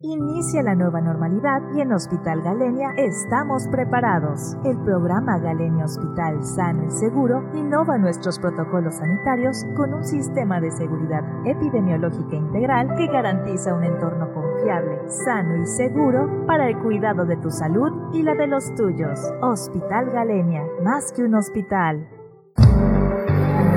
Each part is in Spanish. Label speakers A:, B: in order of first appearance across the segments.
A: Inicia la nueva normalidad y en Hospital Galenia estamos preparados. El programa Galenia Hospital Sano y Seguro innova nuestros protocolos sanitarios con un sistema de seguridad epidemiológica integral que garantiza un entorno confiable, sano y seguro para el cuidado de tu salud y la de los tuyos. Hospital Galenia, más que un hospital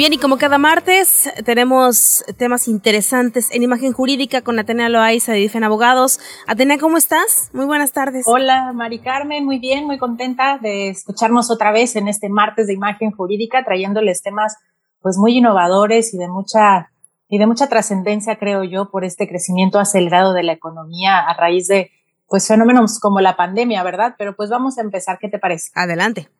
B: Bien, y como cada martes tenemos temas interesantes en imagen jurídica con Atenea Loaiza de Difen Abogados. Atenea, ¿cómo estás? Muy buenas tardes.
C: Hola, Mari Carmen, muy bien, muy contenta de escucharnos otra vez en este martes de imagen jurídica, trayéndoles temas pues muy innovadores y de mucha y de mucha trascendencia, creo yo, por este crecimiento acelerado de la economía a raíz de pues fenómenos como la pandemia, ¿verdad? Pero pues vamos a empezar, ¿qué te parece?
B: Adelante.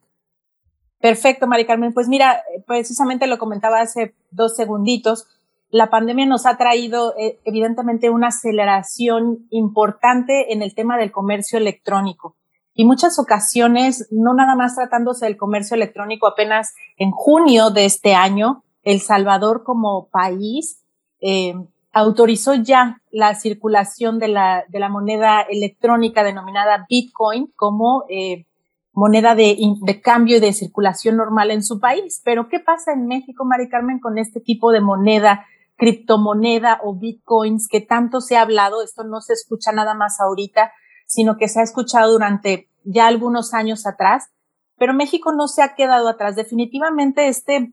C: Perfecto, Mari Carmen. Pues mira, precisamente lo comentaba hace dos segunditos. La pandemia nos ha traído eh, evidentemente una aceleración importante en el tema del comercio electrónico. Y muchas ocasiones, no nada más tratándose del comercio electrónico, apenas en junio de este año, El Salvador como país eh, autorizó ya la circulación de la, moneda electrónica denominada Bitcoin como eh, moneda de, cambio y de circulación normal en su país. Pero ¿qué pasa en México, Mari Carmen, con este tipo de moneda, criptomoneda o bitcoins que tanto se ha hablado? Esto no se escucha nada más ahorita, sino que se ha escuchado durante ya algunos años atrás. Pero México no se ha quedado atrás. Definitivamente este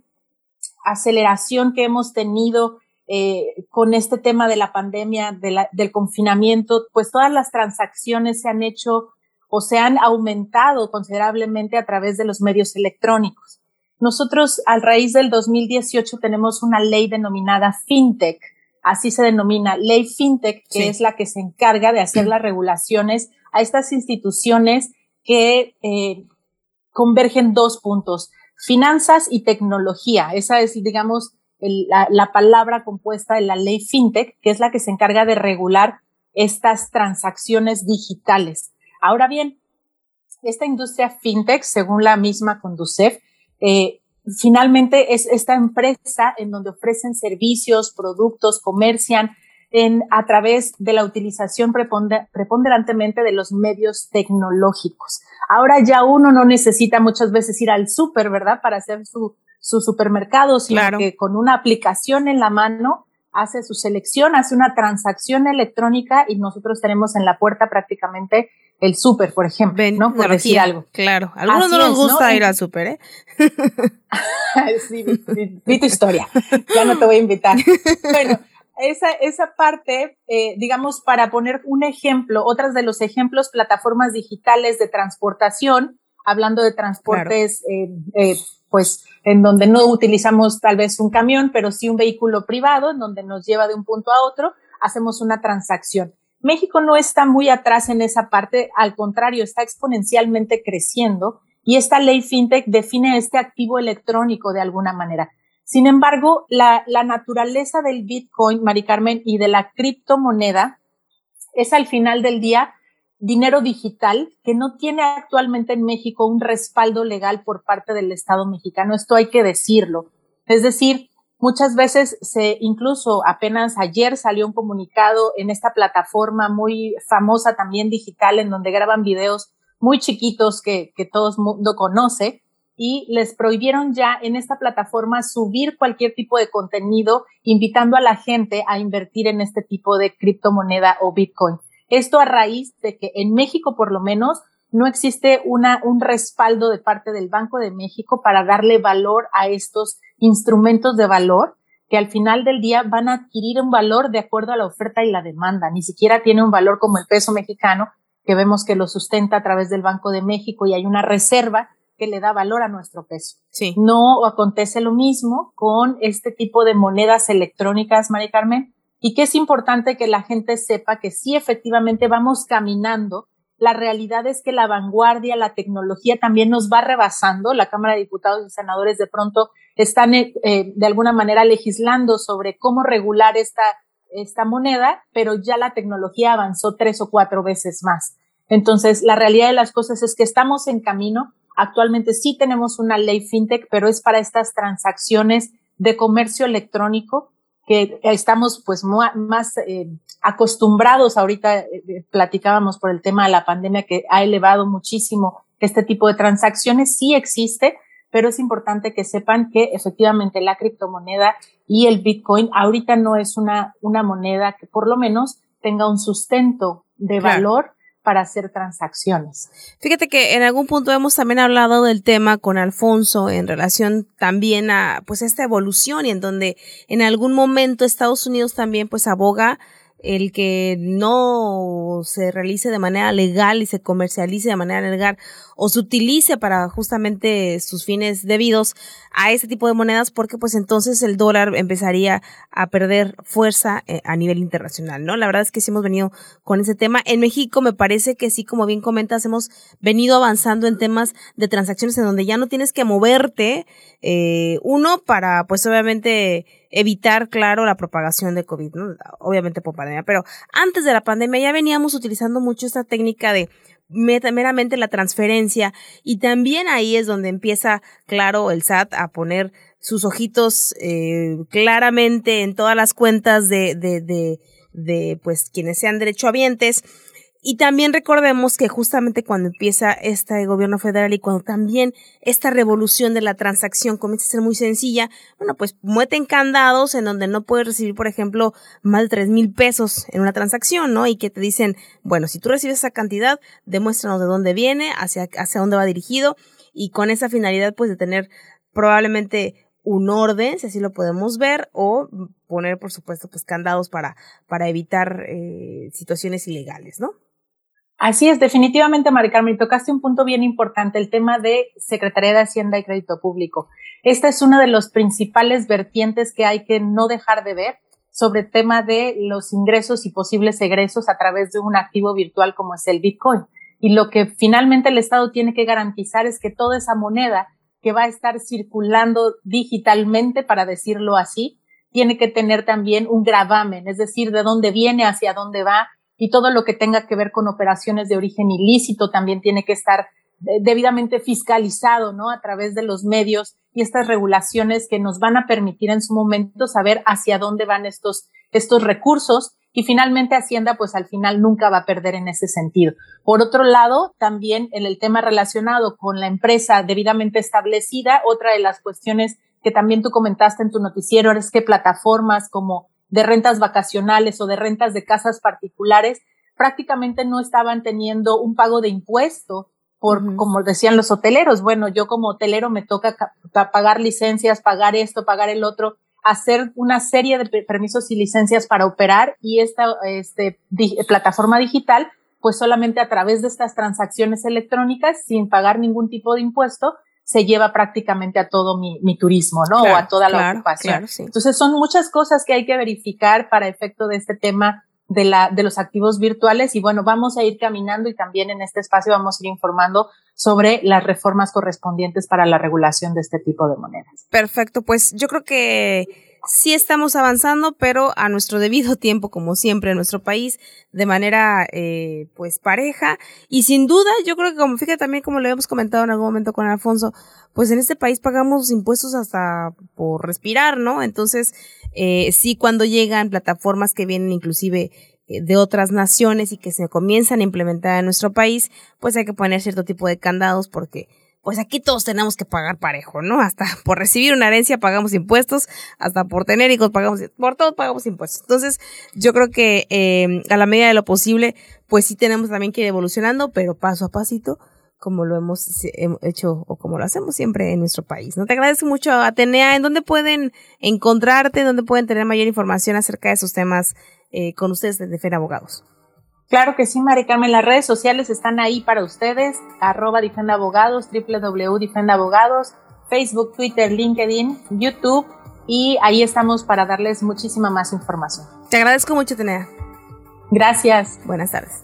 C: aceleración que hemos tenido eh, con este tema de la pandemia, del confinamiento, pues todas las transacciones se han hecho o se han aumentado considerablemente a través de los medios electrónicos. Nosotros, a raíz del 2018, tenemos una ley denominada FinTech, así se denomina, ley FinTech, que es la que se encarga de hacer las regulaciones a estas instituciones que eh, convergen dos puntos, finanzas y tecnología. Esa es, digamos, la, la palabra compuesta de la ley FinTech, que es la que se encarga de regular estas transacciones digitales. Ahora bien, esta industria fintech, según la misma Conducef, eh, finalmente es esta empresa en donde ofrecen servicios, productos, comercian en, a través de la utilización preponderantemente de los medios tecnológicos. Ahora ya uno no necesita muchas veces ir al súper, ¿verdad? Para hacer su, su supermercado, sino que con una aplicación en la mano hace su selección, hace una transacción electrónica y nosotros tenemos en la puerta prácticamente el súper, por ejemplo, ¿no? Por decir algo.
B: Claro, a algunos no nos gusta ir al súper, ¿eh?
C: sí, vi, tu historia, ya no te voy a invitar. Bueno, esa, esa parte, eh, digamos, para poner un ejemplo, otras de los ejemplos, plataformas digitales de transportación, hablando de transportes, eh, eh, pues, en donde no utilizamos tal vez un camión, pero sí un vehículo privado, en donde nos lleva de un punto a otro, hacemos una transacción. México no está muy atrás en esa parte, al contrario, está exponencialmente creciendo y esta ley fintech define este activo electrónico de alguna manera. Sin embargo, la, naturaleza del Bitcoin, Mari Carmen, y de la criptomoneda es al final del día dinero digital que no tiene actualmente en México un respaldo legal por parte del Estado mexicano. Esto hay que decirlo. Es decir, Muchas veces se, incluso apenas ayer salió un comunicado en esta plataforma muy famosa también digital en donde graban videos muy chiquitos que, que todo el mundo conoce y les prohibieron ya en esta plataforma subir cualquier tipo de contenido invitando a la gente a invertir en este tipo de criptomoneda o Bitcoin. Esto a raíz de que en México por lo menos no existe una, un respaldo de parte del Banco de México para darle valor a estos instrumentos de valor que al final del día van a adquirir un valor de acuerdo a la oferta y la demanda. Ni siquiera tiene un valor como el peso mexicano, que vemos que lo sustenta a través del Banco de México y hay una reserva que le da valor a nuestro peso.
B: Sí.
C: No acontece lo mismo con este tipo de monedas electrónicas, María Carmen, y que es importante que la gente sepa que sí efectivamente vamos caminando la realidad es que la vanguardia, la tecnología también nos va rebasando. La Cámara de Diputados y Senadores de pronto están eh, de alguna manera legislando sobre cómo regular esta, esta moneda, pero ya la tecnología avanzó tres o cuatro veces más. Entonces, la realidad de las cosas es que estamos en camino. Actualmente sí tenemos una ley fintech, pero es para estas transacciones de comercio electrónico que estamos pues más eh, acostumbrados, ahorita eh, eh, platicábamos por el tema de la pandemia que ha elevado muchísimo este tipo de transacciones, sí existe, pero es importante que sepan que efectivamente la criptomoneda y el Bitcoin ahorita no es una, una moneda que por lo menos tenga un sustento de valor para hacer transacciones.
B: Fíjate que en algún punto hemos también hablado del tema con Alfonso en relación también a pues esta evolución y en donde en algún momento Estados Unidos también pues aboga el que no se realice de manera legal y se comercialice de manera legal o se utilice para justamente sus fines debidos a ese tipo de monedas porque pues entonces el dólar empezaría a perder fuerza eh, a nivel internacional, ¿no? La verdad es que sí hemos venido con ese tema. En México me parece que sí, como bien comentas, hemos venido avanzando en temas de transacciones en donde ya no tienes que moverte, eh, uno para pues obviamente evitar, claro, la propagación de COVID, ¿no? Obviamente por pandemia, pero antes de la pandemia ya veníamos utilizando mucho esta técnica de meramente la transferencia y también ahí es donde empieza, claro, el SAT a poner sus ojitos eh, claramente en todas las cuentas de, de, de, de pues quienes sean derechohabientes y también recordemos que justamente cuando empieza este gobierno federal y cuando también esta revolución de la transacción comienza a ser muy sencilla, bueno, pues mueten candados en donde no puedes recibir, por ejemplo, más de tres mil pesos en una transacción, ¿no? Y que te dicen, bueno, si tú recibes esa cantidad, demuéstranos de dónde viene, hacia, hacia dónde va dirigido y con esa finalidad, pues, de tener probablemente un orden, si así lo podemos ver, o poner, por supuesto, pues candados para, para evitar eh, situaciones ilegales, ¿no?
C: Así es, definitivamente, Mari Carmen, tocaste un punto bien importante, el tema de Secretaría de Hacienda y Crédito Público. Esta es una de los principales vertientes que hay que no dejar de ver sobre el tema de los ingresos y posibles egresos a través de un activo virtual como es el Bitcoin. Y lo que finalmente el Estado tiene que garantizar es que toda esa moneda que va a estar circulando digitalmente, para decirlo así, tiene que tener también un gravamen, es decir, de dónde viene, hacia dónde va, y todo lo que tenga que ver con operaciones de origen ilícito también tiene que estar eh, debidamente fiscalizado, ¿no? A través de los medios y estas regulaciones que nos van a permitir en su momento saber hacia dónde van estos, estos recursos y finalmente Hacienda pues al final nunca va a perder en ese sentido. Por otro lado, también en el tema relacionado con la empresa debidamente establecida, otra de las cuestiones que también tú comentaste en tu noticiero es que plataformas como de rentas vacacionales o de rentas de casas particulares, prácticamente no estaban teniendo un pago de impuesto por, como decían los hoteleros. Bueno, yo como hotelero me toca pagar licencias, pagar esto, pagar el otro, hacer una serie de permisos y licencias para operar y esta este, plataforma digital, pues solamente a través de estas transacciones electrónicas, sin pagar ningún tipo de impuesto, se lleva prácticamente a todo mi, mi turismo, ¿no? o a toda la ocupación. Entonces son muchas cosas que hay que verificar para efecto de este tema de, la, de los activos virtuales y bueno, vamos a ir caminando y también en este espacio vamos a ir informando sobre las reformas correspondientes para la regulación de este tipo de monedas.
B: Perfecto, pues yo creo que sí estamos avanzando, pero a nuestro debido tiempo, como siempre en nuestro país, de manera eh, pues pareja. Y sin duda, yo creo que como fíjate también como lo habíamos comentado en algún momento con Alfonso, pues en este país pagamos impuestos hasta por respirar, ¿no? Entonces, eh, sí cuando llegan plataformas que vienen inclusive eh, de otras naciones y que se comienzan a implementar en nuestro país, pues hay que poner cierto tipo de candados porque pues aquí todos tenemos que pagar parejo, ¿no? Hasta por recibir una herencia pagamos impuestos, hasta por tener hijos pagamos, por todo pagamos impuestos. Entonces, yo creo que eh, a la medida de lo posible, pues sí tenemos también que ir evolucionando, pero paso a pasito, como lo hemos hecho o como lo hacemos siempre en nuestro país. ¿no? Te agradezco mucho, Atenea. ¿En dónde pueden encontrarte? ¿Dónde pueden tener mayor información acerca de esos temas eh, con ustedes desde FER Abogados?
C: Claro que sí, Mari Carmen. Las redes sociales están ahí para ustedes. Arroba Difenda Abogados, Facebook, Twitter, LinkedIn, YouTube. Y ahí estamos para darles muchísima más información.
B: Te agradezco mucho, Tenea.
C: Gracias.
B: Buenas tardes.